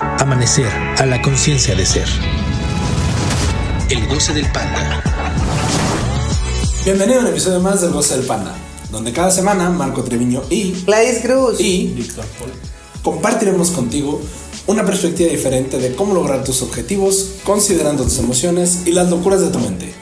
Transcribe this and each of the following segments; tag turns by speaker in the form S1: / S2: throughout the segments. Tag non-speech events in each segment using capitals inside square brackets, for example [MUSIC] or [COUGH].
S1: Amanecer a la conciencia de ser. El goce del panda.
S2: Bienvenido a un episodio más del Goce del Panda, donde cada semana Marco Treviño y,
S3: Gladys Cruz.
S2: y
S4: Víctor Paul.
S2: compartiremos contigo una perspectiva diferente de cómo lograr tus objetivos, considerando tus emociones y las locuras de tu mente.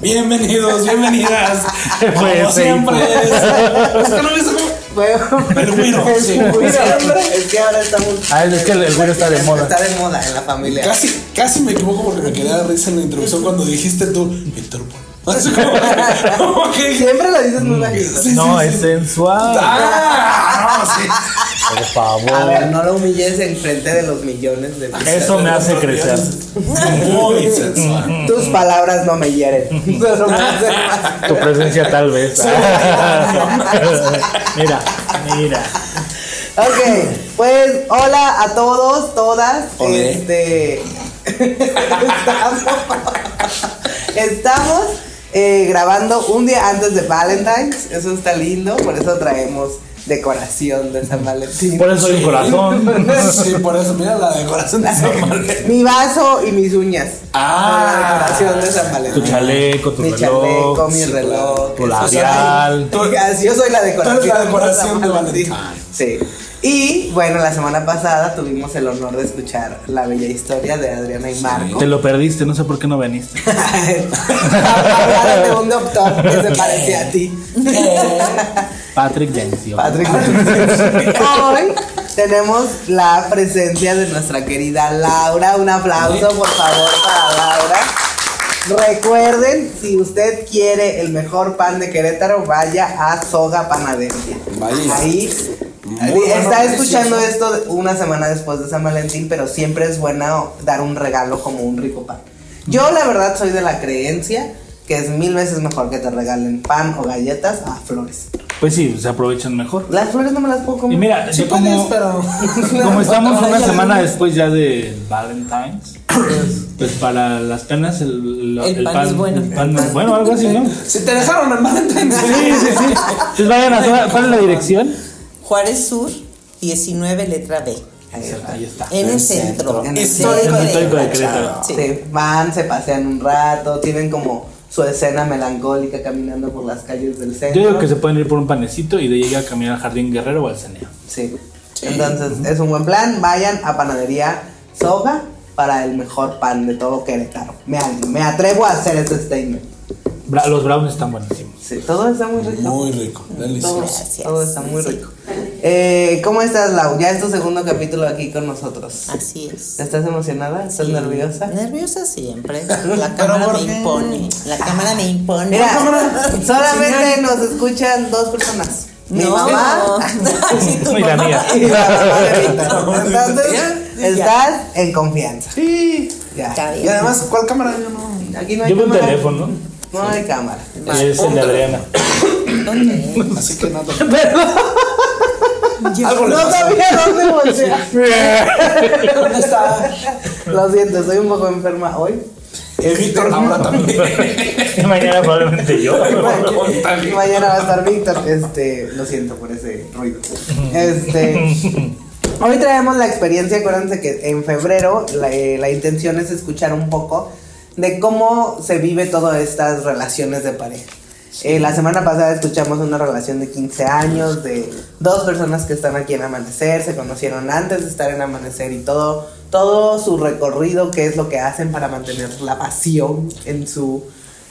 S2: Bienvenidos, bienvenidas. [LAUGHS] Como siempre. Es que no me.
S3: Bueno,
S2: El güiro,
S3: es,
S2: sí,
S3: es que ahora estamos.
S4: Ah, es que el, el güero está de moda.
S3: Está de moda en la familia.
S2: Casi, casi me equivoco porque me quedé a risa en la introducción cuando dijiste tú, Víctor Paul. Como, [LAUGHS] como que-
S3: Siempre lo dices muy bajito.
S2: Sí,
S4: No,
S2: sí,
S4: es
S2: sí.
S4: sensual.
S2: Ah, no, sí.
S4: Por
S3: A
S4: favor.
S3: ver, no lo humilles en frente de los millones de personas.
S4: Eso me hace crecer.
S2: Muy sensual.
S3: Tus palabras no me hieren. [LAUGHS]
S4: Tu presencia tal vez. [LAUGHS] mira, mira.
S3: Ok, pues hola a todos, todas.
S2: Olé.
S3: Este. estamos estamos eh, grabando un día antes de Valentine's. Eso está lindo, por eso traemos decoración de San Valentín.
S4: Por eso hay un corazón. [LAUGHS]
S2: Sí, por eso, mira la decoración de San Valentín.
S3: Mi vaso y mis uñas.
S2: Ah.
S3: La decoración de San
S4: Tu
S3: Valentín.
S4: chaleco, tu
S3: mi
S4: reloj.
S3: chaleco, mi
S2: sí,
S3: reloj.
S4: tu
S3: soy.
S4: labial.
S3: Tú- [LAUGHS] Yo soy la decoración.
S2: Tú eres la decoración de
S3: San
S2: Valentín.
S3: Sí. Y bueno, la semana pasada tuvimos el honor de escuchar la bella historia de Adriana y Marco.
S4: Te lo perdiste, no sé por qué no veniste. [LAUGHS]
S3: Hablaron de un doctor que se parecía a ti. [LAUGHS]
S4: Patrick Dencio.
S3: Patrick. Hoy tenemos la presencia de nuestra querida Laura. Un aplauso, por favor, para Laura. Recuerden, si usted quiere el mejor pan de Querétaro, vaya a Soga Panadería. Ahí está escuchando esto una semana después de San Valentín, pero siempre es bueno dar un regalo como un rico pan. Yo la verdad soy de la creencia que es mil veces mejor que te regalen pan o galletas a flores.
S4: Pues sí, se aprovechan mejor.
S3: Las flores no me las puedo comer.
S4: Y mira,
S2: Sí
S4: yo como,
S2: puedes, pero. [LAUGHS]
S4: como estamos una semana después ya de Valentine's, pues, pues para las penas el,
S5: El pan es bueno.
S4: el pan es bueno, algo así, ¿no? [LAUGHS]
S2: Si te dejaron en Valentine's.
S4: Sí, sí, sí. Entonces vayan a ¿cuál es la dirección?
S5: Juárez Sur, 19, letra B.
S3: Ahí está.
S4: Ahí está.
S5: En el
S2: Centro.
S5: centro.
S3: En el
S5: Histórico
S4: centro.
S5: de
S4: de
S5: Querétaro. Sí.
S3: Sí, van, se pasean un rato, tienen como su escena melancólica caminando por las calles del centro.
S4: Yo digo que se pueden ir por un panecito y de ahí a caminar al Jardín Guerrero o al Ceneo.
S3: Sí. Entonces, es un buen plan. Vayan a Panadería Soga para el mejor pan de todo Querétaro. Me, me atrevo a hacer ese statement.
S4: Bra- los brownies están buenísimos.
S3: Sí, todo está muy rico.
S2: Muy rico,
S3: todo,
S2: delicioso.
S3: Todo está muy rico. Eh, ¿Cómo estás, Lau? Ya es tu segundo capítulo aquí con nosotros.
S5: Así es.
S3: ¿Estás emocionada? ¿Estás
S5: Sí.
S3: nerviosa?
S5: Nerviosa siempre. [LAUGHS] La cámara
S2: ¿por
S5: me
S2: qué?
S5: impone. La cámara me impone.
S3: Mira, [LAUGHS]
S2: cámara?
S3: solamente nos escuchan dos personas. Mi
S5: no.
S3: mamá [LAUGHS]
S5: Sí, tu
S4: Y la mía.
S3: y la mamá de Víctor. Entonces, estás en confianza.
S2: Sí.
S3: Ya.
S2: Y además, ¿cuál cámara? Yo no.
S3: Aquí no hay
S4: Yo veo un teléfono.
S3: No hay cámara.
S4: Es el de Adriana.
S5: ¿Dónde? [LAUGHS]
S2: Así que nada.
S5: Yo-
S3: No sabía dónde voltear. [LAUGHS]
S2: ¿Dónde está?
S3: Lo siento, estoy un poco enferma hoy.
S2: Víctor ahora también. [LAUGHS]
S4: Mañana probablemente yo.
S3: Mañana va a estar Víctor. Este, lo siento por ese ruido. Este. Hoy traemos la experiencia, acuérdense que en febrero la, eh, la intención es escuchar un poco de cómo se vive todas estas relaciones de pareja. Eh, la semana pasada escuchamos una relación de 15 años de dos personas que están aquí en Amanecer, se conocieron antes de estar en Amanecer y todo, todo su recorrido, qué es lo que hacen para mantener la pasión en su,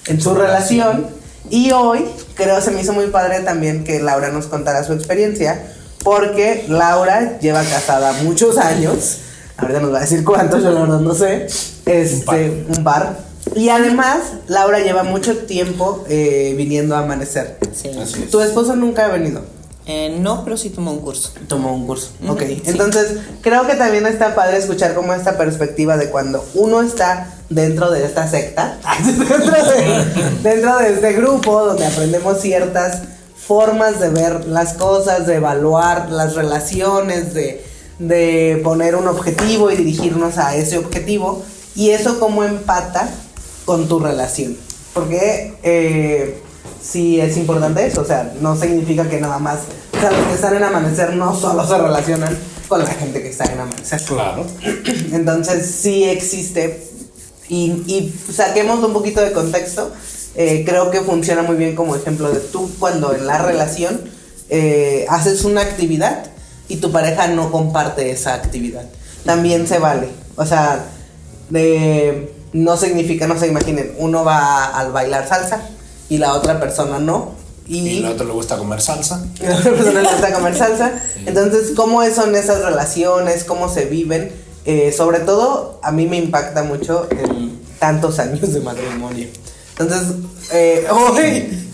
S3: en su relación. Y hoy creo se me hizo muy padre también que Laura nos contara su experiencia, porque Laura lleva casada muchos años. Ahorita nos va a decir cuántos, yo la verdad no sé. Este, un par. Y además, Laura lleva mucho tiempo eh, viniendo a amanecer.
S5: Sí.
S2: Así es.
S3: Tu esposo nunca ha venido.
S5: Eh, no, pero sí tomó un curso.
S3: Tomó un curso. Ok.
S5: sí.
S3: Entonces, creo que también está padre escuchar como esta perspectiva de cuando uno está dentro de esta secta, [LAUGHS] dentro, de, dentro de este grupo donde aprendemos ciertas formas de ver las cosas, de evaluar las relaciones, de, de poner un objetivo y dirigirnos a ese objetivo. Y eso cómo empata con tu relación. Porque eh, sí es importante eso, o sea, no significa que nada más, o sea, los que están en amanecer no solo se relacionan con la gente que está en Amanecer.
S2: Claro. [CLEARS THROAT]
S3: Entonces sí existe y, y saquemos un poquito de contexto. eh, creo que funciona muy bien como ejemplo de tú cuando en la relación eh, haces una actividad y tu pareja no comparte esa actividad. También se vale. O sea, de- no significa, no se imaginen, uno va al bailar salsa y la otra persona no.
S2: Y al otro le gusta comer salsa. [LAUGHS]
S3: y la otra persona le gusta comer salsa. Entonces, ¿cómo son esas relaciones? ¿Cómo se viven? Eh, sobre todo, a mí me impacta mucho el tantos años de matrimonio. Entonces, eh, [LAUGHS] hoy,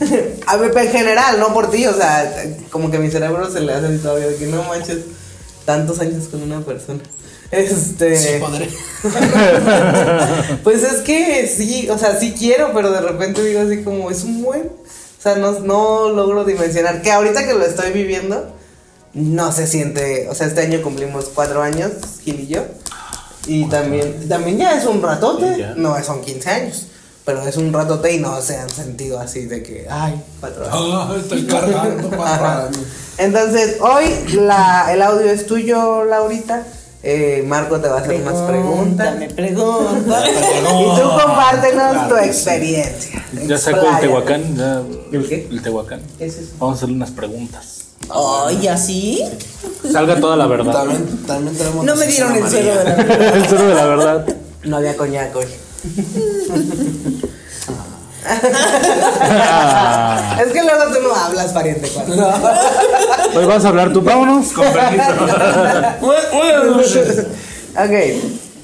S3: a ver, en general, no por ti, o sea, como que mi cerebro se le hace así todavía de que no manches tantos años con una persona. Este.
S2: Sí, podré. [LAUGHS]
S3: Pues es que sí, o sea, sí quiero, pero de repente digo así como, es un buen. O sea, no, no logro dimensionar. Que ahorita que lo estoy viviendo, no se siente. O sea, este año cumplimos cuatro años, Gil y yo. Y también, también ya es un ratote. No son 15 años. Pero es un ratote y no se han sentido así de que, ay, cuatro años.
S2: Ah, estoy cargando años.
S3: Entonces, hoy la, el audio es tuyo, Laurita. Eh, Marco te va a hacer más preguntas.
S5: Me pregunta. [LAUGHS]
S3: Y tú compártenos tu experiencia.
S4: Ya sacó el. Tehuacán. Ya,
S3: ¿El qué?
S4: El Tehuacán.
S3: ¿Qué es eso?
S4: Vamos a hacerle unas preguntas.
S5: Ay, ¿así?
S4: Salga toda la verdad.
S2: También, también tenemos.
S5: No me dieron el
S2: suelo
S5: de la [LAUGHS]
S4: el suelo de la verdad.
S3: No había coñac hoy.
S4: Ah, [LAUGHS]
S3: Es que luego tú no hablas, pariente. cuando- [LAUGHS]
S4: Hoy vas a hablar tú. Vámonos. Con permiso. [LAUGHS]
S3: ok.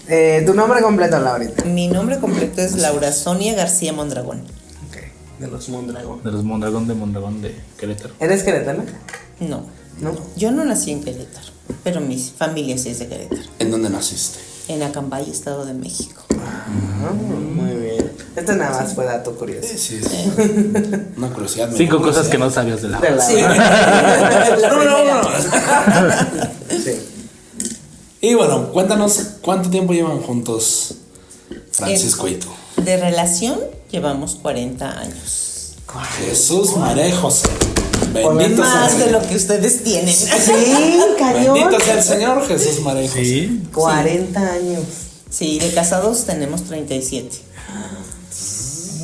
S3: Eh, tu nombre completo, Laurita.
S5: Mi nombre completo es Laura Sonia García Mondragón.
S3: Ok. De los Mondragón.
S4: De los Mondragón de Mondragón de Querétaro.
S3: ¿Eres queretana?
S5: No,
S3: No.
S5: yo no nací en Querétaro, pero mi familia sí es de Querétaro.
S2: ¿En dónde naciste?
S5: En Acambay, Estado de México.
S3: Ah, muy bien. Esto nada más fue dato curioso.
S2: Sí, sí. Una curiosidad. me
S4: Cinco
S2: dio
S4: cosas que no sabías de la
S3: De la-
S5: Sí. [LAUGHS] La
S2: No, no, no.
S3: Sí.
S2: Y bueno, cuéntanos cuánto tiempo llevan juntos Francisco y tú.
S5: De relación llevamos 40 años.
S2: Jesús, María José. Bendito sea
S5: Más
S2: el
S5: de lo que ustedes tienen.
S3: Sí, [LAUGHS] cañón.
S2: Bendito sea el Señor, Jesús, María.
S4: Sí.
S3: 40 años.
S5: Sí, de casados tenemos 37.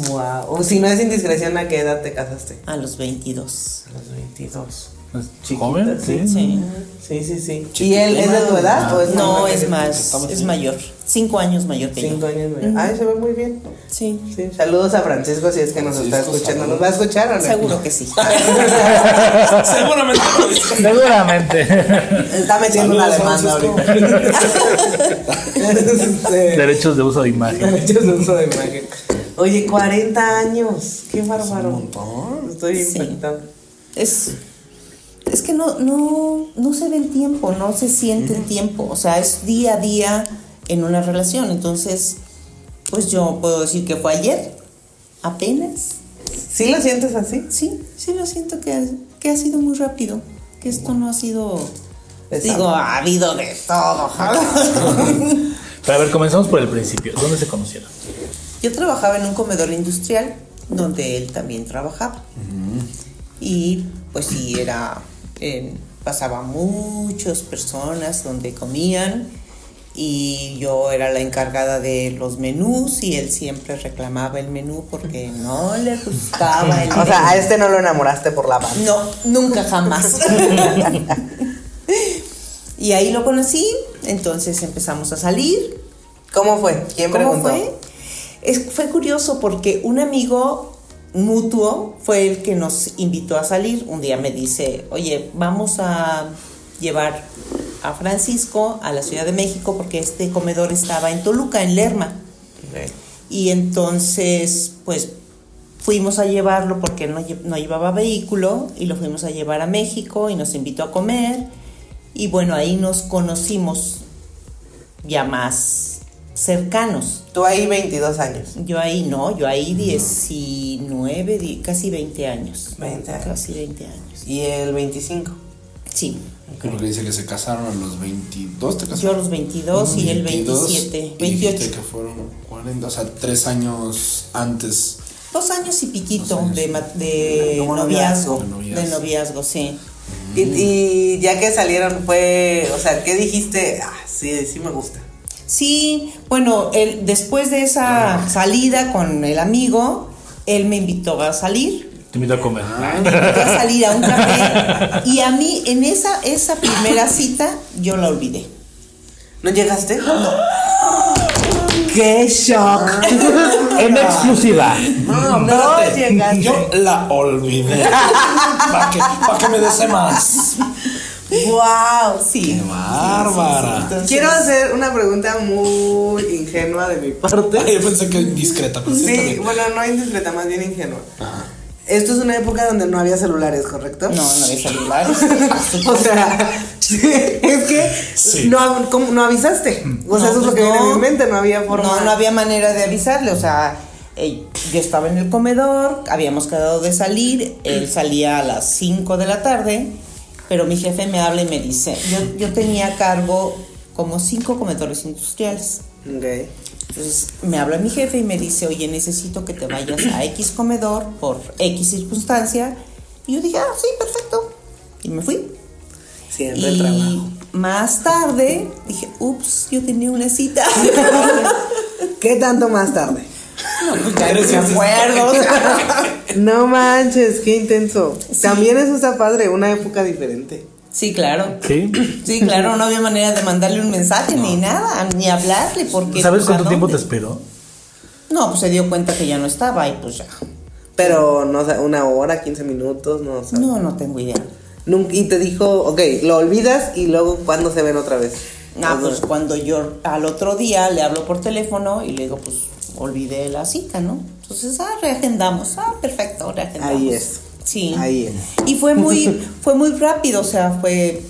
S3: Wow. O si no es indiscreción, ¿a qué edad te casaste?
S5: A los 22.
S3: A los 22.
S4: ¿Es ¿Joven? Sí.
S5: Sí.
S3: Sí, sí, sí. ¿Y él es de tu edad o es
S5: No, es más, es mayor. Cinco años mayor que
S3: Cinco
S5: yo.
S3: años mayor. Ay, se ve muy bien.
S5: Sí,
S3: Sí. Saludos a Francisco si es que nos está escuchando. ¿Nos va a escuchar o no?
S5: seguro que sí. [LAUGHS]
S2: Seguramente.
S4: Seguramente.
S3: Está metiendo una demanda ahorita. [LAUGHS]
S4: Derechos de uso de imagen.
S3: derechos de uso de imagen. Oye, 40 años. Qué bárbaro.
S2: Un montón.
S3: Estoy
S5: Sí.
S3: impactado.
S5: Es, es que no, no, no se ve el tiempo, no se siente el tiempo. O sea, es día a día en una relación. Entonces, pues yo puedo decir que fue ayer, apenas.
S3: ¿Sí lo sientes así?
S5: Sí, sí lo siento que, ha- que ha sido muy rápido. Que esto no ha sido.
S3: Pesado.
S5: Digo, ha habido de todo. [LAUGHS]
S4: Pero a ver, comenzamos por el principio. ¿Dónde se conocieron?
S5: Yo trabajaba en un comedor industrial donde él también trabajaba. Y pues sí, era. Eh, pasaba muchas personas donde comían. Y yo era la encargada de los menús y él siempre reclamaba el menú porque no le gustaba el [LAUGHS]
S3: O sea, a este no lo enamoraste por la banda.
S5: No, nunca jamás. [LAUGHS] y ahí lo conocí, entonces empezamos a salir.
S3: ¿Cómo fue? ¿Quién
S5: ¿Cómo
S3: preguntó?
S5: fue? Es, fue curioso porque un amigo mutuo fue el que nos invitó a salir. Un día me dice, oye, vamos a llevar a Francisco a la Ciudad de México porque este comedor estaba en Toluca, en Lerma. Y entonces, pues fuimos a llevarlo porque no, no llevaba vehículo y lo fuimos a llevar a México y nos invitó a comer. Y bueno, ahí nos conocimos ya más cercanos.
S3: Tú ahí 22 años.
S5: Yo ahí no, yo ahí 19, di- casi 20 años.
S3: 20 años.
S5: Casi 20 años.
S3: Y el 25.
S5: Sí,
S2: Creo que dice que se casaron a los 22, ¿te casaste?
S5: yo a los 22 y él
S2: 22,
S5: 27,
S2: y dijiste
S5: 28.
S2: que fueron 40, o sea, tres años antes.
S5: Dos años y piquito
S2: años.
S5: de, de
S3: Como
S5: noviazgo.
S2: noviazgo.
S5: De noviazgo, sí.
S3: Y, y ya que salieron fue, o sea, ¿qué dijiste? Ah, sí, sí me gusta.
S5: Sí, bueno, él, después de esa salida con el amigo, él me invitó a salir.
S4: Te invito a comer.
S5: Me invitó a salir a un café. Y a mí, en esa, esa primera cita, yo la olvidé.
S3: ¿No llegaste? ¡Qué shock! [LAUGHS]
S4: En exclusiva.
S2: No,
S5: No llegaste.
S2: Yo la olvidé. [LAUGHS] Para que, pa' que me dese más.
S5: ¡Wow! Sí.
S2: Qué bárbara.
S5: Entonces-
S3: Quiero hacer una pregunta muy ingenua de mi parte.
S2: Ay, yo pensé que indiscreta, pero sí,
S3: bueno, no indiscreta, más bien ingenua.
S2: Ajá.
S3: Esto es una época donde no había celulares, ¿correcto?
S5: No, no había celulares. [LAUGHS]
S3: o sea, es que
S2: Sí.
S3: no, ¿cómo- no avisaste. O sea,
S5: No,
S3: eso es lo
S5: pues
S3: que viene a
S5: no.
S3: mi mente, no había forma.
S5: No, no había manera de avisarle, o sea, eh, yo estaba en el comedor, habíamos quedado de salir, él salía a las 5 de la tarde, pero mi jefe me habla y me dice, yo, yo tenía a cargo como cinco comedores industriales.
S3: Ok.
S5: Entonces me habla mi jefe y me dice, oye, necesito que te vayas a X comedor por X circunstancia. Y yo dije, ah, sí, perfecto. Y me fui.
S3: Siempre el trabajo.
S5: Y más tarde dije, ups, yo tenía una cita. [LAUGHS]
S3: ¿Qué tanto más tarde?
S5: Ya [LAUGHS] no me acuerdo. [LAUGHS]
S3: No manches, qué intenso. También eso está padre, una época diferente.
S5: Sí, claro.
S4: ¿Sí? [CLEARS THROAT]
S5: Sí, claro, no había manera de mandarle un mensaje ni nada, ni hablarle porque
S4: ¿Sabes
S5: pues, ¿a
S4: cuánto tiempo te esperó?
S5: No, pues se dio cuenta que ya no estaba y pues ya.
S3: Pero, no sé, una hora, 15 minutos, no sé.
S5: No, no tengo idea.
S3: Nunca- y te dijo, ok, lo olvidas y luego, ¿cuándo se ven otra vez?
S5: Ah,
S3: O sea,
S5: pues cuando yo al otro día le hablo por teléfono y le digo, pues olvidé la cita, ¿no? Entonces, ah, reagendamos. Ah, perfecto, reagendamos.
S3: Ahí es.
S5: Sí.
S3: Ahí es.
S5: Y fue muy, [LAUGHS] fue muy rápido, o sea, fue.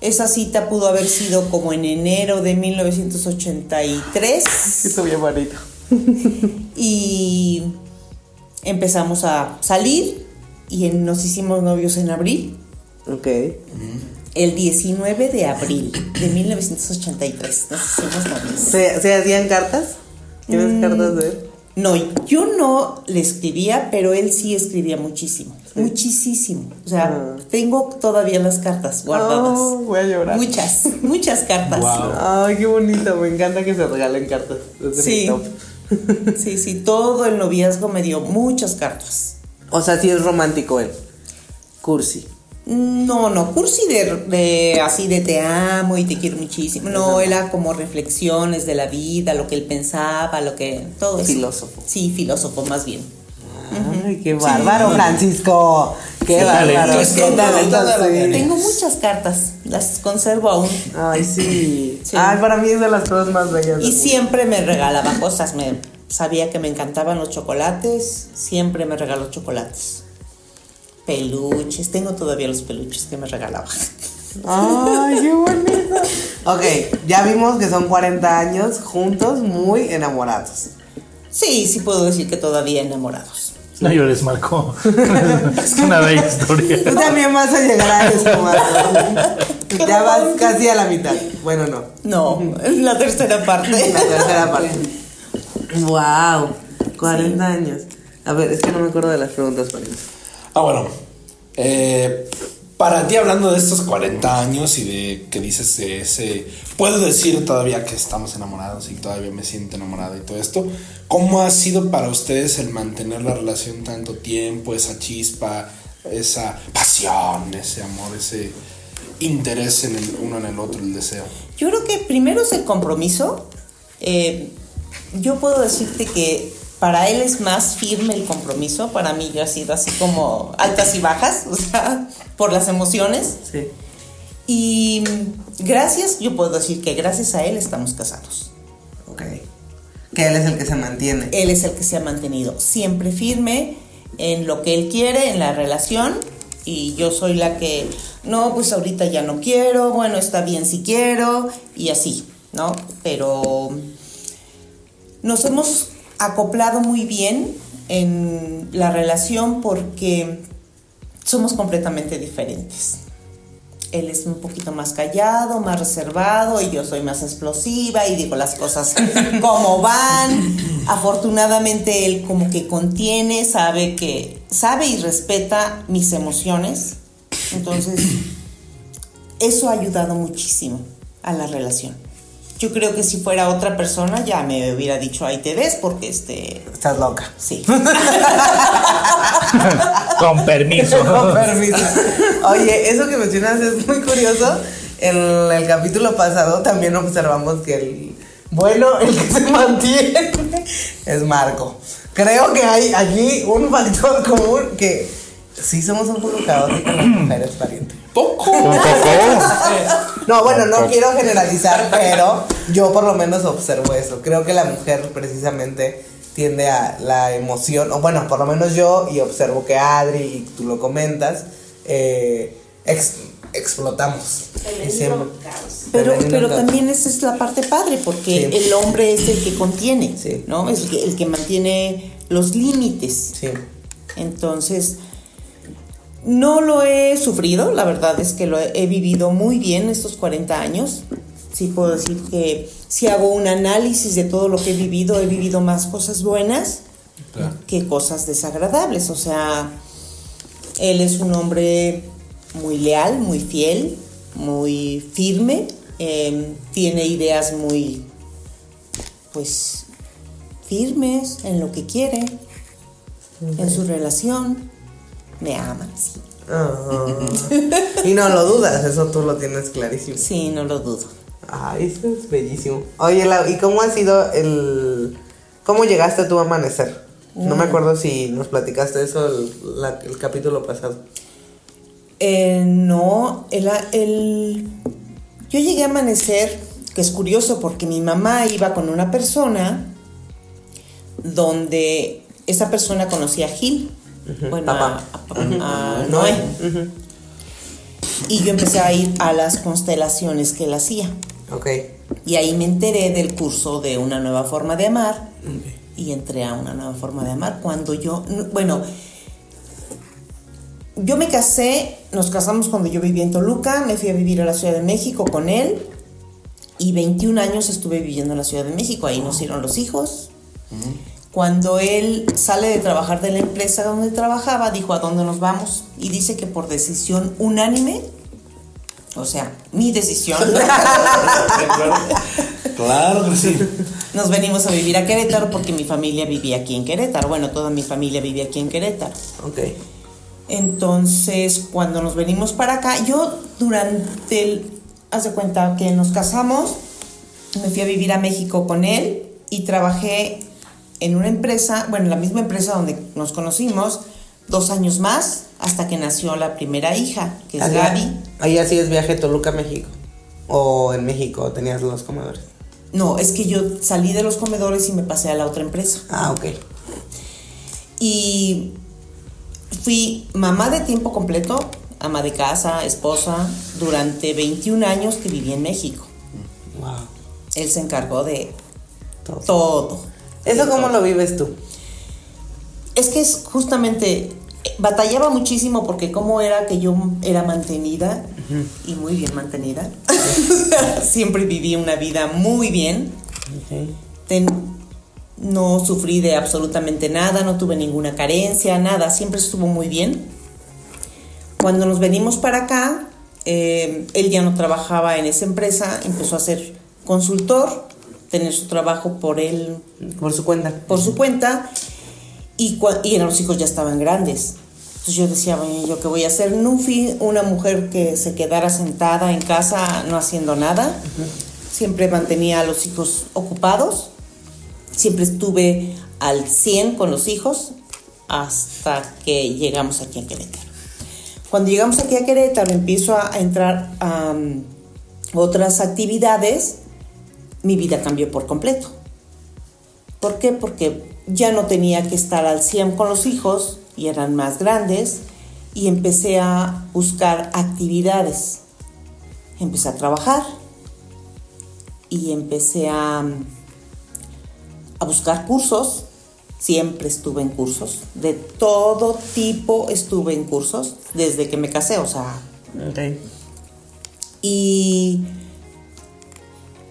S5: Esa cita pudo haber sido como en enero de 1983
S3: Está bien bonito. [LAUGHS]
S5: y empezamos a salir y nos hicimos novios en abril,
S3: Ok.
S5: el 19 de abril de 1983. Nos hicimos novios.
S3: ¿Se, se hacían cartas? ¿Tienes
S5: Mm.
S3: cartas de él?
S5: No, yo no le escribía, pero él sí escribía muchísimo, muchísimo. O sea,
S3: Ah.
S5: tengo todavía las cartas guardadas.
S3: Oh, voy a llorar.
S5: Muchas, muchas cartas.
S2: Wow.
S3: Ay, qué bonito, me encanta que se regalen cartas. Es de mi
S5: Sí.
S3: top.
S5: Sí, sí, todo el noviazgo me dio muchas cartas.
S3: O sea, sí es romántico él. Cursi.
S5: No, no, cursi de, de así de te amo y te quiero muchísimo. No, era como reflexiones de la vida, lo que él pensaba, lo que todo eso.
S3: Filósofo.
S5: Sí, filósofo más bien.
S3: Ay, qué bárbaro, Francisco. Qué
S5: Sí,
S3: bárbaro. Qué sí.
S5: Tengo muchas cartas, las conservo aún.
S3: Ay, sí.
S5: Sí.
S3: Ay, para mí es de las cosas más bellas.
S5: Y siempre me regalaba cosas. Me sabía que me encantaban los chocolates. Siempre me regaló chocolates. Peluches. Tengo todavía los peluches que me regalaba.
S3: Ay, qué bonito. [LAUGHS] Ok, ya vimos que son 40 años juntos, muy enamorados.
S5: Sí, sí puedo decir que todavía enamorados.
S4: No llores, Marco. [LAUGHS] es una bella historia.
S3: Tú también vas a llegar a eso, Marco. Ya vas casi a la mitad. Bueno, no.
S5: No, es la tercera parte.
S3: La tercera parte. Wow, 40 años. A ver, es que no me acuerdo de las preguntas eso.
S2: Ah, bueno. Eh, para ti, hablando de estos 40 años y de que dices ese. Puedo decir todavía que estamos enamorados y todavía me siento enamorada y todo esto. ¿Cómo ha sido para ustedes el mantener la relación tanto tiempo, esa chispa, esa pasión, ese amor, ese interés en el uno en el otro, el deseo?
S5: Yo creo que primero es el compromiso. Eh, yo puedo decirte que para él es más firme el compromiso. Para mí ya ha sido así como altas y bajas, [LAUGHS] o sea, por las emociones.
S3: Sí.
S5: Y gracias, yo puedo decir que gracias a él estamos casados.
S3: Ok. Que él es el que se mantiene.
S5: Él es el que se ha mantenido siempre firme en lo que él quiere, en la relación. Y yo soy la que, no, pues ahorita ya no quiero, bueno, está bien si quiero, y así, ¿no? Pero nos hemos acoplado muy bien en la relación porque somos completamente diferentes. Él es un poquito más callado, más reservado y yo soy más explosiva y digo las cosas [LAUGHS] como van. Afortunadamente él como que contiene, sabe que sabe y respeta mis emociones. Entonces eso ha ayudado muchísimo a la relación. Yo creo que si fuera otra persona ya me hubiera dicho ahí te ves porque este
S3: Estás loca.
S5: sí. [LAUGHS]
S4: Con permiso.
S3: Con permiso. Oye, eso que mencionas es muy curioso. En el capítulo pasado también observamos que el bueno, el que se mantiene es Marco. Creo que hay aquí un factor común que sí somos un poco caóticos las [CLEARS THROAT] mujeres, pariente.
S2: Poco.
S4: Un poco. [LAUGHS]
S3: No, bueno, no quiero generalizar, pero yo por lo menos observo eso. Creo que la mujer precisamente tiende a la emoción, o bueno, por lo menos yo, y observo que Adri, y tú lo comentas, eh, ex- explotamos. Siempre-
S5: Pero, pero
S3: caos.
S5: también esa es la parte padre, porque
S3: Sí.
S5: el hombre es el que contiene,
S3: Sí.
S5: ¿no? Es el que, el que mantiene los límites.
S3: Sí.
S5: Entonces, no lo he sufrido, la verdad es que lo he, he vivido muy bien estos 40 años. Sí puedo decir que si hago un análisis de todo lo que he vivido, he vivido más cosas buenas
S2: Claro.
S5: que cosas desagradables. O sea, él es un hombre muy leal, muy fiel, muy firme, eh, tiene ideas muy, pues, firmes en lo que quiere, en su relación, me ama, sí.
S3: Ah. y no lo dudas, eso tú lo tienes clarísimo.
S5: Sí, no lo dudo.
S3: Ay, eso es bellísimo. Oye, Lau, ¿y cómo ha sido el... ¿Cómo llegaste tú a amanecer? No me acuerdo si nos platicaste eso el, la- el capítulo pasado.
S5: Eh, no, el, el- yo llegué a amanecer, que es curioso porque mi mamá iba con una persona donde esa persona conocía a Gil, bueno,
S3: Papá.
S5: a, a- a Noé. Y yo empecé a ir a las constelaciones que él hacía.
S3: Ok.
S5: Y ahí me enteré del curso de una nueva forma de amar. Y entré a una nueva forma de amar cuando yo, bueno, yo me casé, nos casamos cuando yo vivía en Toluca, me fui a vivir a la Ciudad de México con él y 21 años estuve viviendo en la Ciudad de México, ahí nacieron los hijos. Cuando él sale de trabajar de la empresa donde trabajaba, dijo a dónde nos vamos y dice que por decisión unánime, o sea, mi decisión, [LAUGHS] [LAUGHS]
S2: Claro que sí.
S5: nos venimos a vivir a Querétaro porque mi familia vivía aquí en Querétaro. Bueno, toda mi familia vivía aquí en Querétaro.
S3: Ok.
S5: Entonces, cuando nos venimos para acá, yo durante el, haz de cuenta que nos casamos, me fui a vivir a México con él y trabajé en una empresa, bueno, en la misma empresa donde nos conocimos, dos años más, hasta que nació la primera hija, que es
S3: Allá-
S5: Gaby.
S3: Allá sí es viaje Toluca, México. O en México tenías los comedores.
S5: No, es que yo salí de los comedores y me pasé a la otra empresa.
S3: Ah, ok.
S5: Y fui mamá de tiempo completo, ama de casa, esposa, durante 21 años que viví en México.
S3: Wow.
S5: Él se encargó de
S3: Todo.
S5: todo.
S3: ¿Eso cómo lo vives tú?
S5: Es que es justamente, batallaba muchísimo porque cómo era que yo era mantenida y muy bien mantenida. [LAUGHS] Siempre viví una vida muy bien. Ten- no sufrí de absolutamente nada, no tuve ninguna carencia, nada, siempre estuvo muy bien. Cuando nos venimos para acá, eh, él ya no trabajaba en esa empresa, empezó a ser consultor, tener su trabajo por él,
S3: Por su cuenta.
S5: por su cuenta, y, y los hijos ya estaban grandes. Entonces yo decía, bueno, ¿yo qué voy a hacer? No fui una mujer que se quedara sentada en casa no haciendo nada. Siempre mantenía a los hijos ocupados. Siempre estuve al 100 con los hijos hasta que llegamos aquí a Querétaro. Cuando llegamos aquí a Querétaro empiezo a, a entrar a um, otras actividades, mi vida cambió por completo. ¿Por qué? Porque ya no tenía que estar al 100 con los hijos y eran más grandes y empecé a buscar actividades. Empecé a trabajar y empecé a, a buscar cursos. Siempre estuve en cursos. De todo tipo estuve en cursos desde que me casé, o sea, y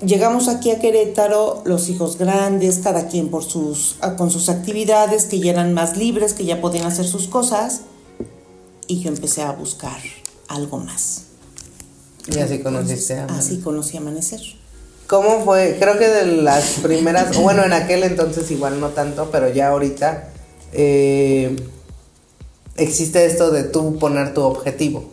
S5: llegamos aquí a Querétaro, los hijos grandes, cada quien por sus, ah, con sus actividades, que ya eran más libres, que ya podían hacer sus cosas. Y yo empecé a buscar algo más.
S3: Y así conociste a
S5: Así conocí Amanecer.
S3: ¿Cómo fue? Creo que de las primeras, bueno, en aquel entonces igual no tanto, pero ya ahorita eh, existe esto de tú poner tu objetivo.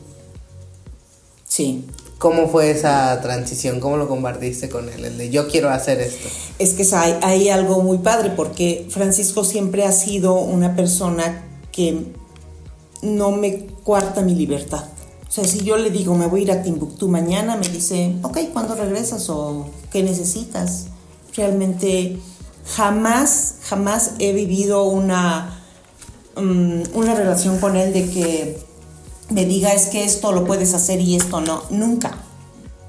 S5: Sí.
S3: ¿Cómo fue esa transición? ¿Cómo lo compartiste con él? El de yo quiero hacer esto.
S5: Es que hay, algo muy padre porque Francisco siempre ha sido una persona que no me cuarta mi libertad. O sea, si yo le digo, me voy a ir a Timbuktu mañana, me dice, ok, ¿cuándo regresas o qué necesitas? Realmente jamás, jamás he vivido una, um, una relación con él de que me diga, es que esto lo puedes hacer y esto no. Nunca.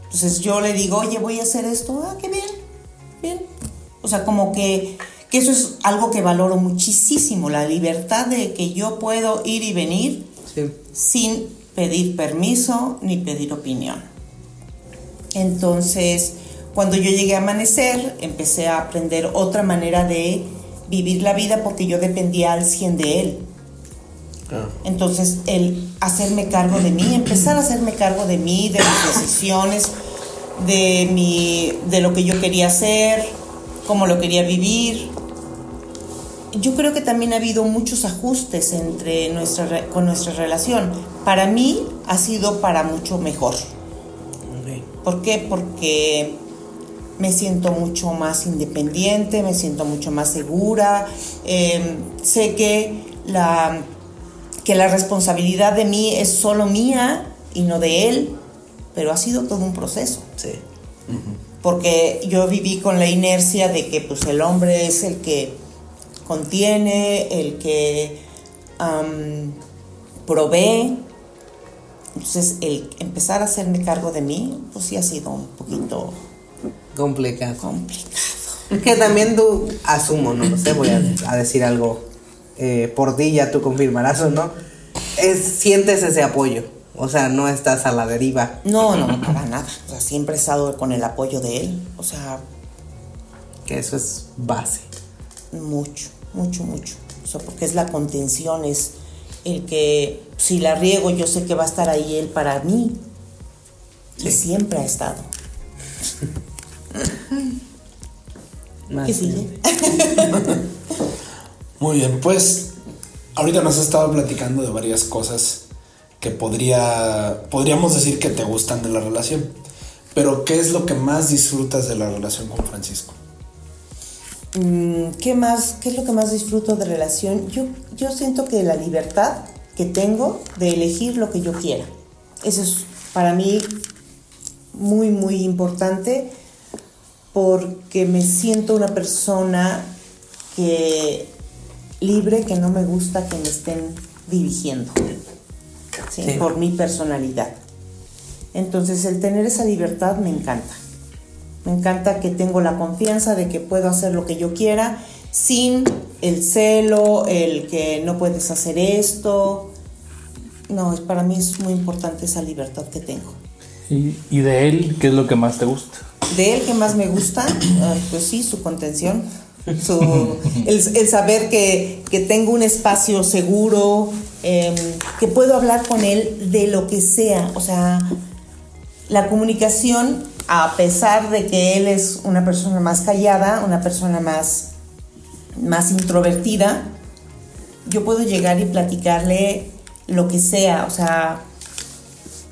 S5: Entonces yo le digo, oye, voy a hacer esto. Ah, qué bien, bien. O sea, como que, que eso es algo que valoro muchísimo, la libertad de que yo puedo ir y venir
S3: Sí.
S5: sin pedir permiso ni pedir opinión. Entonces, cuando yo llegué a Amanecer, empecé a aprender otra manera de vivir la vida porque yo dependía al 100 de él. Entonces, el hacerme cargo de mí, empezar a hacerme cargo de mí, de mis decisiones, de, mi, de lo que yo quería hacer, cómo lo quería vivir. Yo creo que también ha habido muchos ajustes entre nuestra, con nuestra relación. Para mí ha sido para mucho mejor. ¿Por qué? Porque me siento mucho más independiente, me siento mucho más segura. eh, sé que la, que la responsabilidad de mí es solo mía y no de él, pero ha sido todo un proceso.
S3: Sí.
S5: Porque yo viví con la inercia de que pues el hombre es el que contiene, el que provee. Entonces el empezar a hacerme cargo de mí, pues sí ha sido un poquito
S3: Complicado.
S5: complicado.
S3: Que también tú, asumo, no lo sé, voy a, a decir algo eh, por ti, ya tú confirmarás o no. Es, sientes ese apoyo. O sea, no estás a la deriva.
S5: No, no, para nada. O sea, siempre he estado con el apoyo de él. O sea,
S3: Que eso es base.
S5: mucho, mucho, mucho. O sea, porque es la contención, es el que si la riego yo sé que va a estar ahí él para mí. Y siempre ha estado. [LAUGHS] ¿Qué sigue? [LAUGHS]
S2: Muy bien, pues ahorita nos has estado platicando de varias cosas que podría, podríamos decir que te gustan de la relación. Pero ¿qué es lo que más disfrutas de la relación con Francisco?
S5: Mm, ¿Qué más? ¿Qué es lo que más disfruto de relación? Yo, yo siento que la libertad que tengo de elegir lo que yo quiera. Eso es para mí muy, muy importante porque me siento una persona que libre, que no me gusta que me estén dirigiendo ¿sí?
S3: Sí.
S5: por mi personalidad. Entonces el tener esa libertad me encanta. Me encanta que tengo la confianza de que puedo hacer lo que yo quiera sin el celo, el que no puedes hacer esto. No, es- para mí es muy importante esa libertad que tengo.
S4: ¿Y, y de él qué es lo que más te gusta?
S5: De él que más me gusta, ay, pues sí, su contención, el, saber que, que tengo un espacio seguro, em, que puedo hablar con él de lo que sea. O sea, la comunicación, a pesar de que él es una persona más callada, una persona más, más introvertida, yo puedo llegar y platicarle lo que sea. O sea,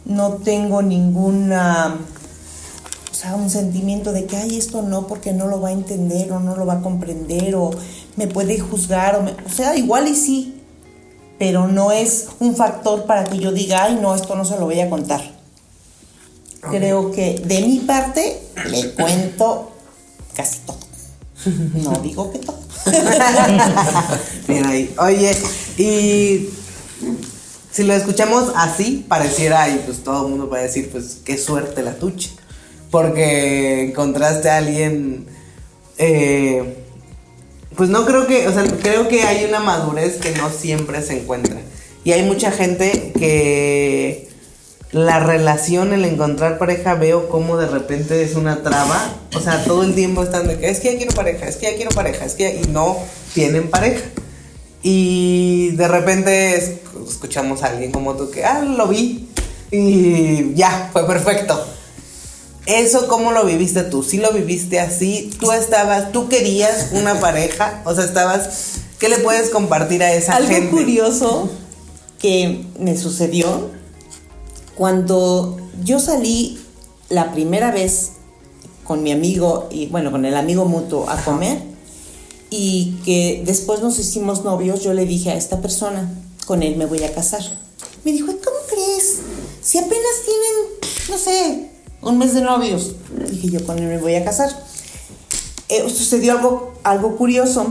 S5: no tengo ninguna sea, un sentimiento de que, ay, esto no, porque no lo va a entender o no lo va a comprender o me puede juzgar, o, me- o sea, igual y sí, pero no es un factor para que yo diga, ay, no, esto no se lo voy a contar. Creo que de mi parte le cuento casi todo. No digo que todo. [LAUGHS]
S3: Bien ahí. Oye, y si lo escuchamos así, pareciera, y pues todo el mundo va a decir, pues qué suerte la tuya. Porque encontraste a alguien, eh, pues no creo que, o sea, creo que hay una madurez que no siempre se encuentra. Y hay mucha gente que la relación, el encontrar pareja, veo como de repente es una traba. O sea, todo el tiempo están de que es que ya quiero pareja, es que ya quiero pareja, es que ya-", y no tienen pareja. Y de repente es- escuchamos a alguien como tú que, ah, lo vi. Y ya, fue perfecto. ¿Eso cómo lo viviste tú? ¿Sí lo viviste así? ¿Tú estabas, tú querías una [LAUGHS] pareja? O sea, estabas... ¿Qué le puedes compartir a esa
S5: Algo
S3: gente?
S5: curioso que me sucedió cuando yo salí la primera vez con mi amigo y bueno, con el amigo mutuo a comer y que después nos hicimos novios, yo le dije a esta persona, con él me voy a casar. Me dijo, ¿cómo crees? Si apenas tienen, no sé, un mes de novios. Dije yo, con él me voy a casar. Eh, sucedió algo, algo curioso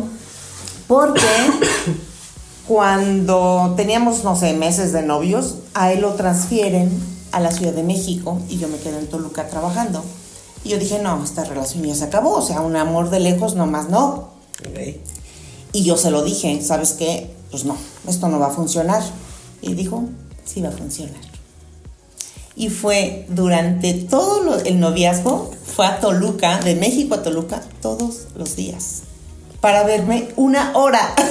S5: porque [COUGHS] cuando teníamos, no sé, meses de novios, a él lo transfieren a la Ciudad de México y yo me quedo en Toluca trabajando. Y yo dije, no, esta relación ya se acabó, o sea, un amor de lejos nomás no. Y yo se lo dije, ¿sabes qué? Pues no, esto no va a funcionar. Y dijo, sí va a funcionar. Y fue durante todo lo- el noviazgo, fue a Toluca, de México a Toluca, todos los días, para verme una hora. [LAUGHS]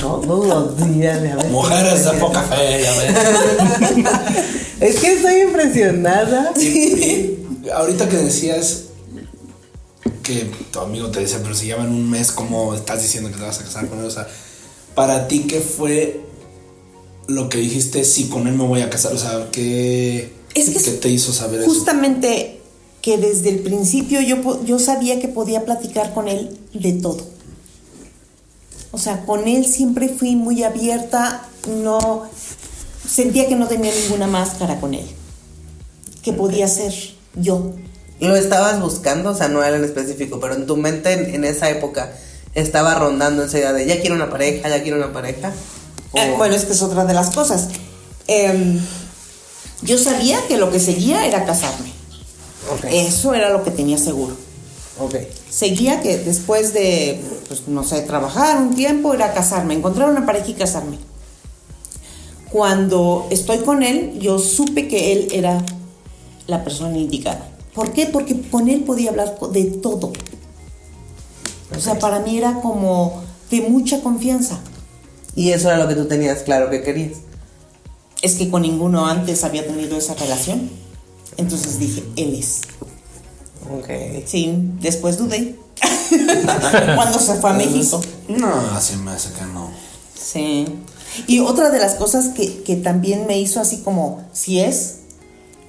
S3: Todos los días, ya ves.
S2: Mujeres de poca fe, ya ves. [LAUGHS]
S3: Es que estoy impresionada.
S2: Y- y ahorita que decías que tu amigo te decía, pero si llevan un mes, ¿cómo estás diciendo que te vas a casar con él? O sea, para ti, ¿qué fue lo que dijiste? Si con él me voy a casar, o sea, ¿qué,
S5: Es que
S2: qué
S5: es
S2: te hizo saber eso?
S5: Justamente que desde el principio yo, po- yo sabía que podía platicar con él de todo. O sea, con él siempre fui muy abierta, no sentía que no tenía ninguna máscara con él, que podía ser yo.
S3: Lo estabas buscando, o sea, no era en específico, pero en tu mente en, en esa época estaba rondando esa idea de ya quiero una pareja, ya quiero una pareja.
S5: Eh, bueno, es que es otra de las cosas. Em, yo sabía que lo que seguía era casarme. Eso era lo que tenía seguro. seguía que después de, pues, no sé, trabajar un tiempo, era casarme, encontrar una pareja y casarme. Cuando estoy con él, yo supe que él era la persona indicada. ¿Por qué? Porque con él podía hablar de todo. O sea, para mí era como de mucha confianza.
S3: Y eso era lo que tú tenías claro que querías.
S5: Es que con ninguno antes había tenido esa relación. Entonces dije, él es.
S3: Ok.
S5: Sí, después dudé. [LAUGHS] Cuando se fue a México.
S2: No, se me hace que no.
S5: Sí. Y otra de las cosas que, que también me hizo así como, si es,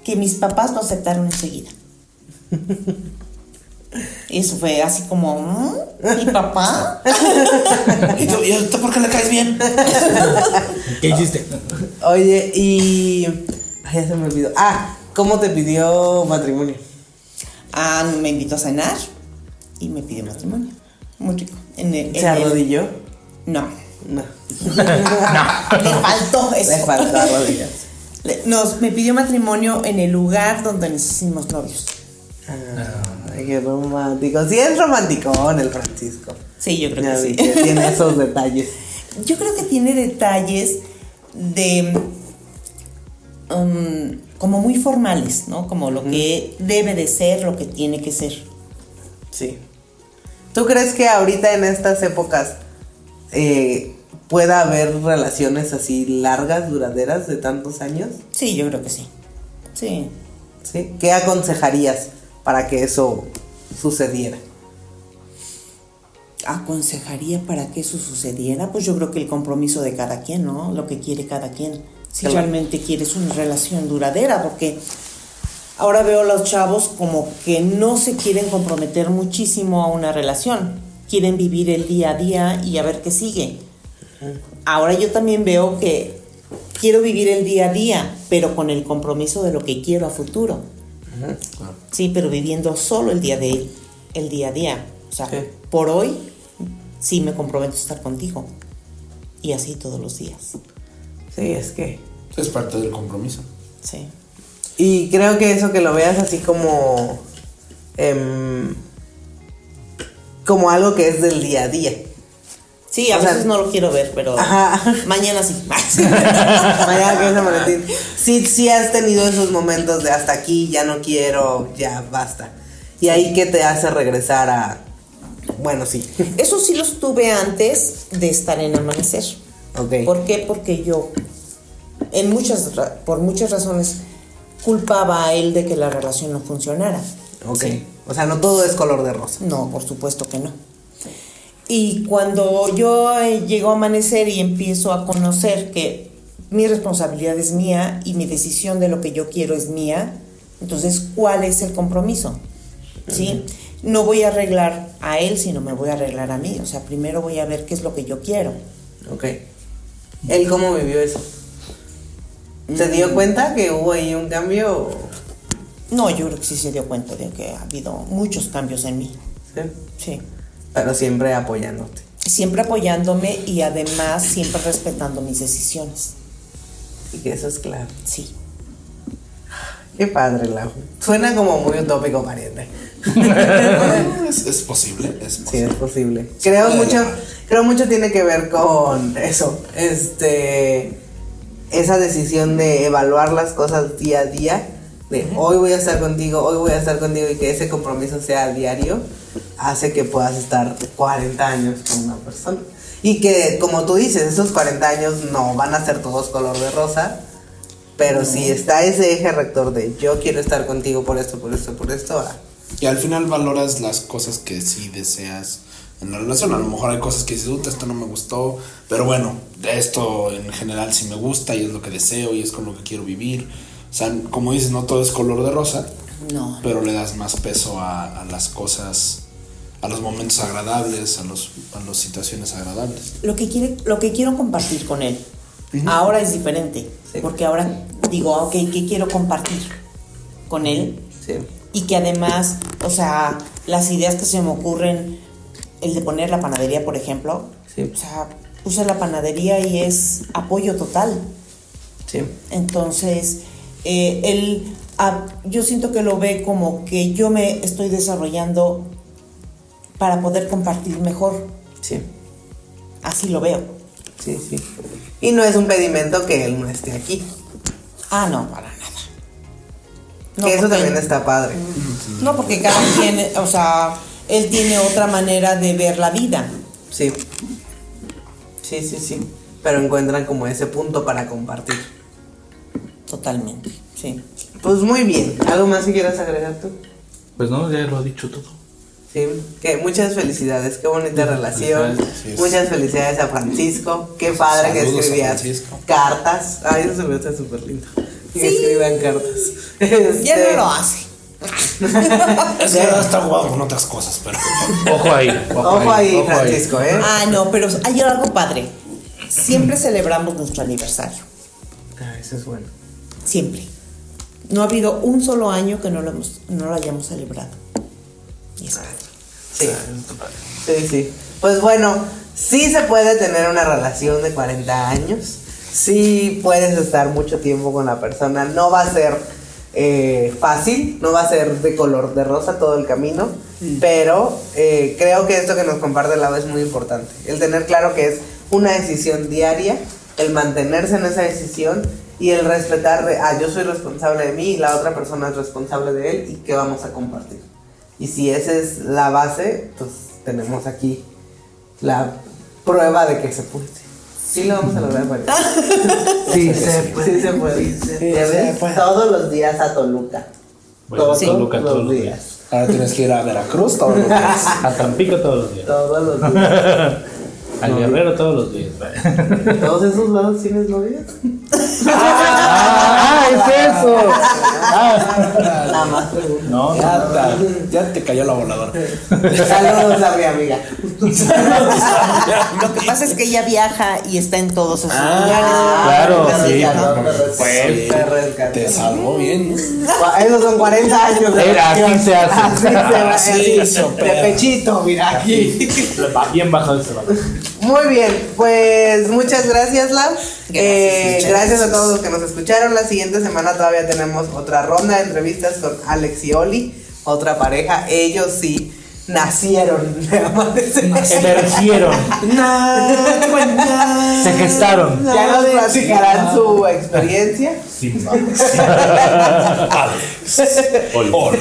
S5: que mis papás lo aceptaron enseguida. [LAUGHS] Eso fue así como, ¿mm? ¿mi papá? [LAUGHS]
S2: ¿Y tú, ¿y por qué le caes bien? [LAUGHS]
S4: ¿Qué hiciste?
S3: Oye, y. Ay, ya se me olvidó. Ah, ¿cómo te pidió matrimonio?
S5: Ah, me invitó a cenar y me pidió matrimonio. Muy rico. En el- en
S3: ¿Se
S5: el-
S3: arrodilló?
S5: No.
S3: No. [LAUGHS]
S5: Le faltó eso.
S3: Le faltó arrodillas.
S5: Le- Nos, me pidió matrimonio en el lugar donde nos hicimos novios.
S3: Ay, qué romántico. Sí, es romántico el Francisco.
S5: Sí, yo creo
S3: Ya
S5: que
S3: vi
S5: sí.
S3: que tiene esos detalles. [LAUGHS]
S5: Yo creo que tiene detalles de um, como muy formales, ¿no? Como lo que debe de ser, lo que tiene que ser.
S3: Sí. ¿Tú crees que ahorita en estas épocas eh, pueda haber relaciones así largas, duraderas, de tantos años?
S5: Sí, yo creo que sí. Sí.
S3: ¿Sí? ¿Qué aconsejarías para que eso sucediera?
S5: Aconsejaría para que eso sucediera, pues yo creo que el compromiso de cada quien, ¿no? Lo que quiere cada quien. Si
S3: Claro.
S5: realmente quieres una relación duradera, porque ahora veo a los chavos como que no se quieren comprometer muchísimo a una relación. Quieren vivir el día a día y a ver qué sigue. Ahora yo también veo que quiero vivir el día a día, pero con el compromiso de lo que quiero a futuro. Sí, pero viviendo solo el día de el día a día. O sea,
S3: Sí.
S5: por hoy sí me comprometo a estar contigo. Y así todos los días.
S3: Sí, es que...
S2: Es parte del compromiso.
S5: Sí.
S3: Y creo que eso que lo veas así como... em, como algo que es del día a día.
S5: Sí, a
S3: O sea-
S5: veces no lo quiero ver, pero
S3: Ajá. [LAUGHS]
S5: mañana sí. [LAUGHS]
S3: Mañana que es Valentín. Sí, sí has tenido esos momentos de hasta aquí, ya no quiero, ya basta. Y ahí que te hace regresar a... Bueno, sí. [LAUGHS]
S5: Eso sí los tuve antes de estar en Amanecer.
S3: Ok.
S5: ¿Por qué? Porque yo en muchas, por muchas razones, culpaba a él de que la relación no funcionara.
S3: Ok.
S5: Sí.
S3: O sea, no todo es color de rosa.
S5: No, por supuesto que no. Y cuando yo eh, llego a amanecer y empiezo a conocer que mi responsabilidad es mía y mi decisión de lo que yo quiero es mía, entonces, ¿cuál es el compromiso? ¿Sí? No voy a arreglar a él, sino me voy a arreglar a mí. O sea, primero voy a ver qué es lo que yo quiero.
S3: Ok. ¿Él cómo vivió eso? ¿Se dio cuenta que hubo ahí un cambio?
S5: No, yo creo que sí se dio cuenta de que ha habido muchos cambios en mí.
S3: Sí.
S5: Sí.
S3: Pero siempre apoyándote.
S5: Siempre apoyándome y además siempre respetando mis decisiones.
S3: Y que eso es claro.
S5: Sí.
S3: Qué padre, Lau. Suena como muy utópico, pariente. [LAUGHS]
S2: Es, es posible, es
S3: Sí, es posible. Creo mucho, creo mucho tiene que ver con eso. Este esa decisión de evaluar las cosas día a día. De hoy voy a estar contigo, hoy voy a estar contigo y que ese compromiso sea diario, hace que puedas estar 40 años con una persona. Y que, como tú dices, esos 40 años no van a ser todos color de rosa, pero si está ese eje rector de yo quiero estar contigo por esto, por esto, por esto, ah,
S2: Y al final valoras las cosas que sí deseas en la relación. A lo mejor hay cosas que dices, "Uta, esto no me gustó, pero bueno, esto en general sí me gusta y es lo que deseo y es con lo que quiero vivir. O sea, como dices, no todo es color de rosa,
S5: No.
S2: pero le das más peso a, a las cosas, a los momentos agradables, a, los, a las situaciones agradables.
S5: Lo que, quiere, lo que quiero compartir con él. Ahora es diferente.
S3: Sí.
S5: Porque ahora digo, ok, ¿qué quiero compartir con él?
S3: sí.
S5: Y que además, o sea, las ideas que se me ocurren, el de poner la panadería, por ejemplo,
S3: Sí.
S5: o sea, puse la panadería y es apoyo total.
S3: Sí.
S5: Entonces, eh, él, ah, yo siento que lo ve como que yo me estoy desarrollando para poder compartir mejor.
S3: Sí.
S5: Así lo veo.
S3: Sí, sí. Y no es un pedimento que él no esté aquí.
S5: Ah, no, para nada. No,
S3: que eso
S5: porque-
S3: también está padre.
S5: No, porque cada quien, o sea, él tiene otra manera de ver la vida.
S3: Sí. Sí, sí, sí. Pero encuentran como ese punto para compartir.
S5: Totalmente, sí.
S3: Pues muy bien. ¿Algo más que quieras agregar tú?
S4: Pues no, ya lo ha dicho todo.
S3: Sí. Que muchas felicidades. Qué bonita relación.
S2: felicidades.
S3: Muchas felicidades a Francisco. Qué padre que
S2: Saludos
S3: escribías cartas. Ay, eso se me hace súper lindo. Que
S5: Sí.
S3: escriban cartas.
S5: Ya
S3: Este,
S5: no lo hace.
S2: Es que ahora está jugado con otras cosas, pero... [LAUGHS]
S4: Ojo ahí.
S3: Ojo ahí, Francisco, ¿eh?
S5: Ah, no, pero hay algo padre. Siempre celebramos nuestro aniversario.
S3: Ah, eso es bueno.
S5: Siempre. No ha habido un solo año que no lo, hemos, no lo hayamos celebrado. Y es padre.
S3: Sí. Sí, sí. Pues bueno, sí se puede tener una relación de 40 años. Sí puedes estar mucho tiempo con la persona. No va a ser eh, fácil, no va a ser de color de rosa todo el camino. Pero eh, creo que esto que nos comparte Lau es muy importante. El tener claro que es una decisión diaria, el mantenerse en esa decisión y el respetar de, ah, yo soy responsable de mí y la otra persona es responsable de él y qué vamos a compartir. Y si esa es la base, pues tenemos aquí la prueba de que se puede. Sí lo vamos a lograr, María. [LAUGHS] Sí, se puede. Sí se puede. ¿Ya ves? Todos los días a Toluca.
S4: Bueno,
S3: todos
S4: Toluca todos los días.
S2: Ahora tienes que ir a Veracruz todos los días. [LAUGHS]
S4: A Tampico todos los días.
S3: Todos los días. [LAUGHS]
S4: Al Guerrero todos los días. [LAUGHS]
S3: ¿Todos esos lados tienes novias?
S4: ¡Ah! ¡Es eso! Ah.
S3: Nada más.
S4: No,
S2: Ya,
S4: no.
S2: ya te cayó la voladora.
S3: Saludos a mi amiga.
S5: Lo que pasa es que ella viaja y está en todos esos
S2: Ah,
S4: Claro,
S3: te
S4: sí.
S3: rescató, te rescató,
S2: Pues,
S3: te
S2: salvó bien. ¿no?
S3: Esos son 40 años de
S4: Era, así
S3: relación.
S4: se hace.
S3: Así se
S2: Así
S3: así,
S2: opera.
S3: De pechito, mira aquí.
S4: Bien bajado ese balón.
S3: Muy bien, pues muchas gracias, Lau. Eh,
S2: muchas
S3: gracias a
S2: gracias.
S3: todos los que nos escucharon. La siguiente semana todavía tenemos otra ronda de entrevistas con Alex y Oli, otra pareja. Ellos sí nacieron. [LAUGHS]
S4: Emergieron. [LAUGHS] Se gestaron.
S3: Ya nos platicarán su experiencia. [LAUGHS]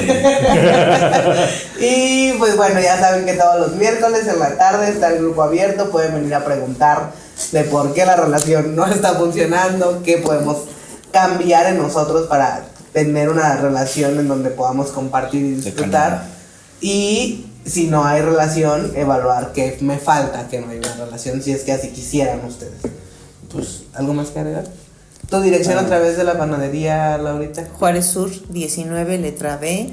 S3: [LAUGHS] Y pues bueno, ya saben que todos los miércoles en la tarde está el grupo abierto. Pueden venir a preguntar de por qué la relación no está funcionando, qué podemos cambiar en nosotros para tener una relación en donde podamos compartir y disfrutar. Y si no hay relación, evaluar qué me falta que no hay una relación, si es que así quisieran ustedes. Pues, ¿algo más que agregar? Tu dirección a través de la panadería, Laurita.
S5: Juárez Sur 19, letra B,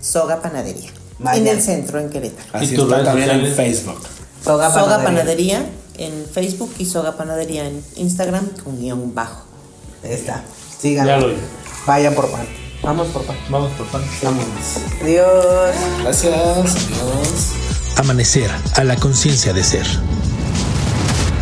S5: Soga Panadería.
S3: Vaya.
S5: En el centro, en Querétaro.
S2: Así
S4: ¿Y
S2: está también en? Facebook.
S3: Soga,
S5: Soga
S3: Panadería.
S5: Panadería en Facebook y Soga Panadería en Instagram con guion bajo.
S3: Ahí está. Sigan.
S4: Ya lo.
S3: Vayan por pan. Vamos por pan.
S4: Vamos por pan.
S3: Adiós.
S2: Gracias, adiós.
S1: Amanecer a la conciencia de ser.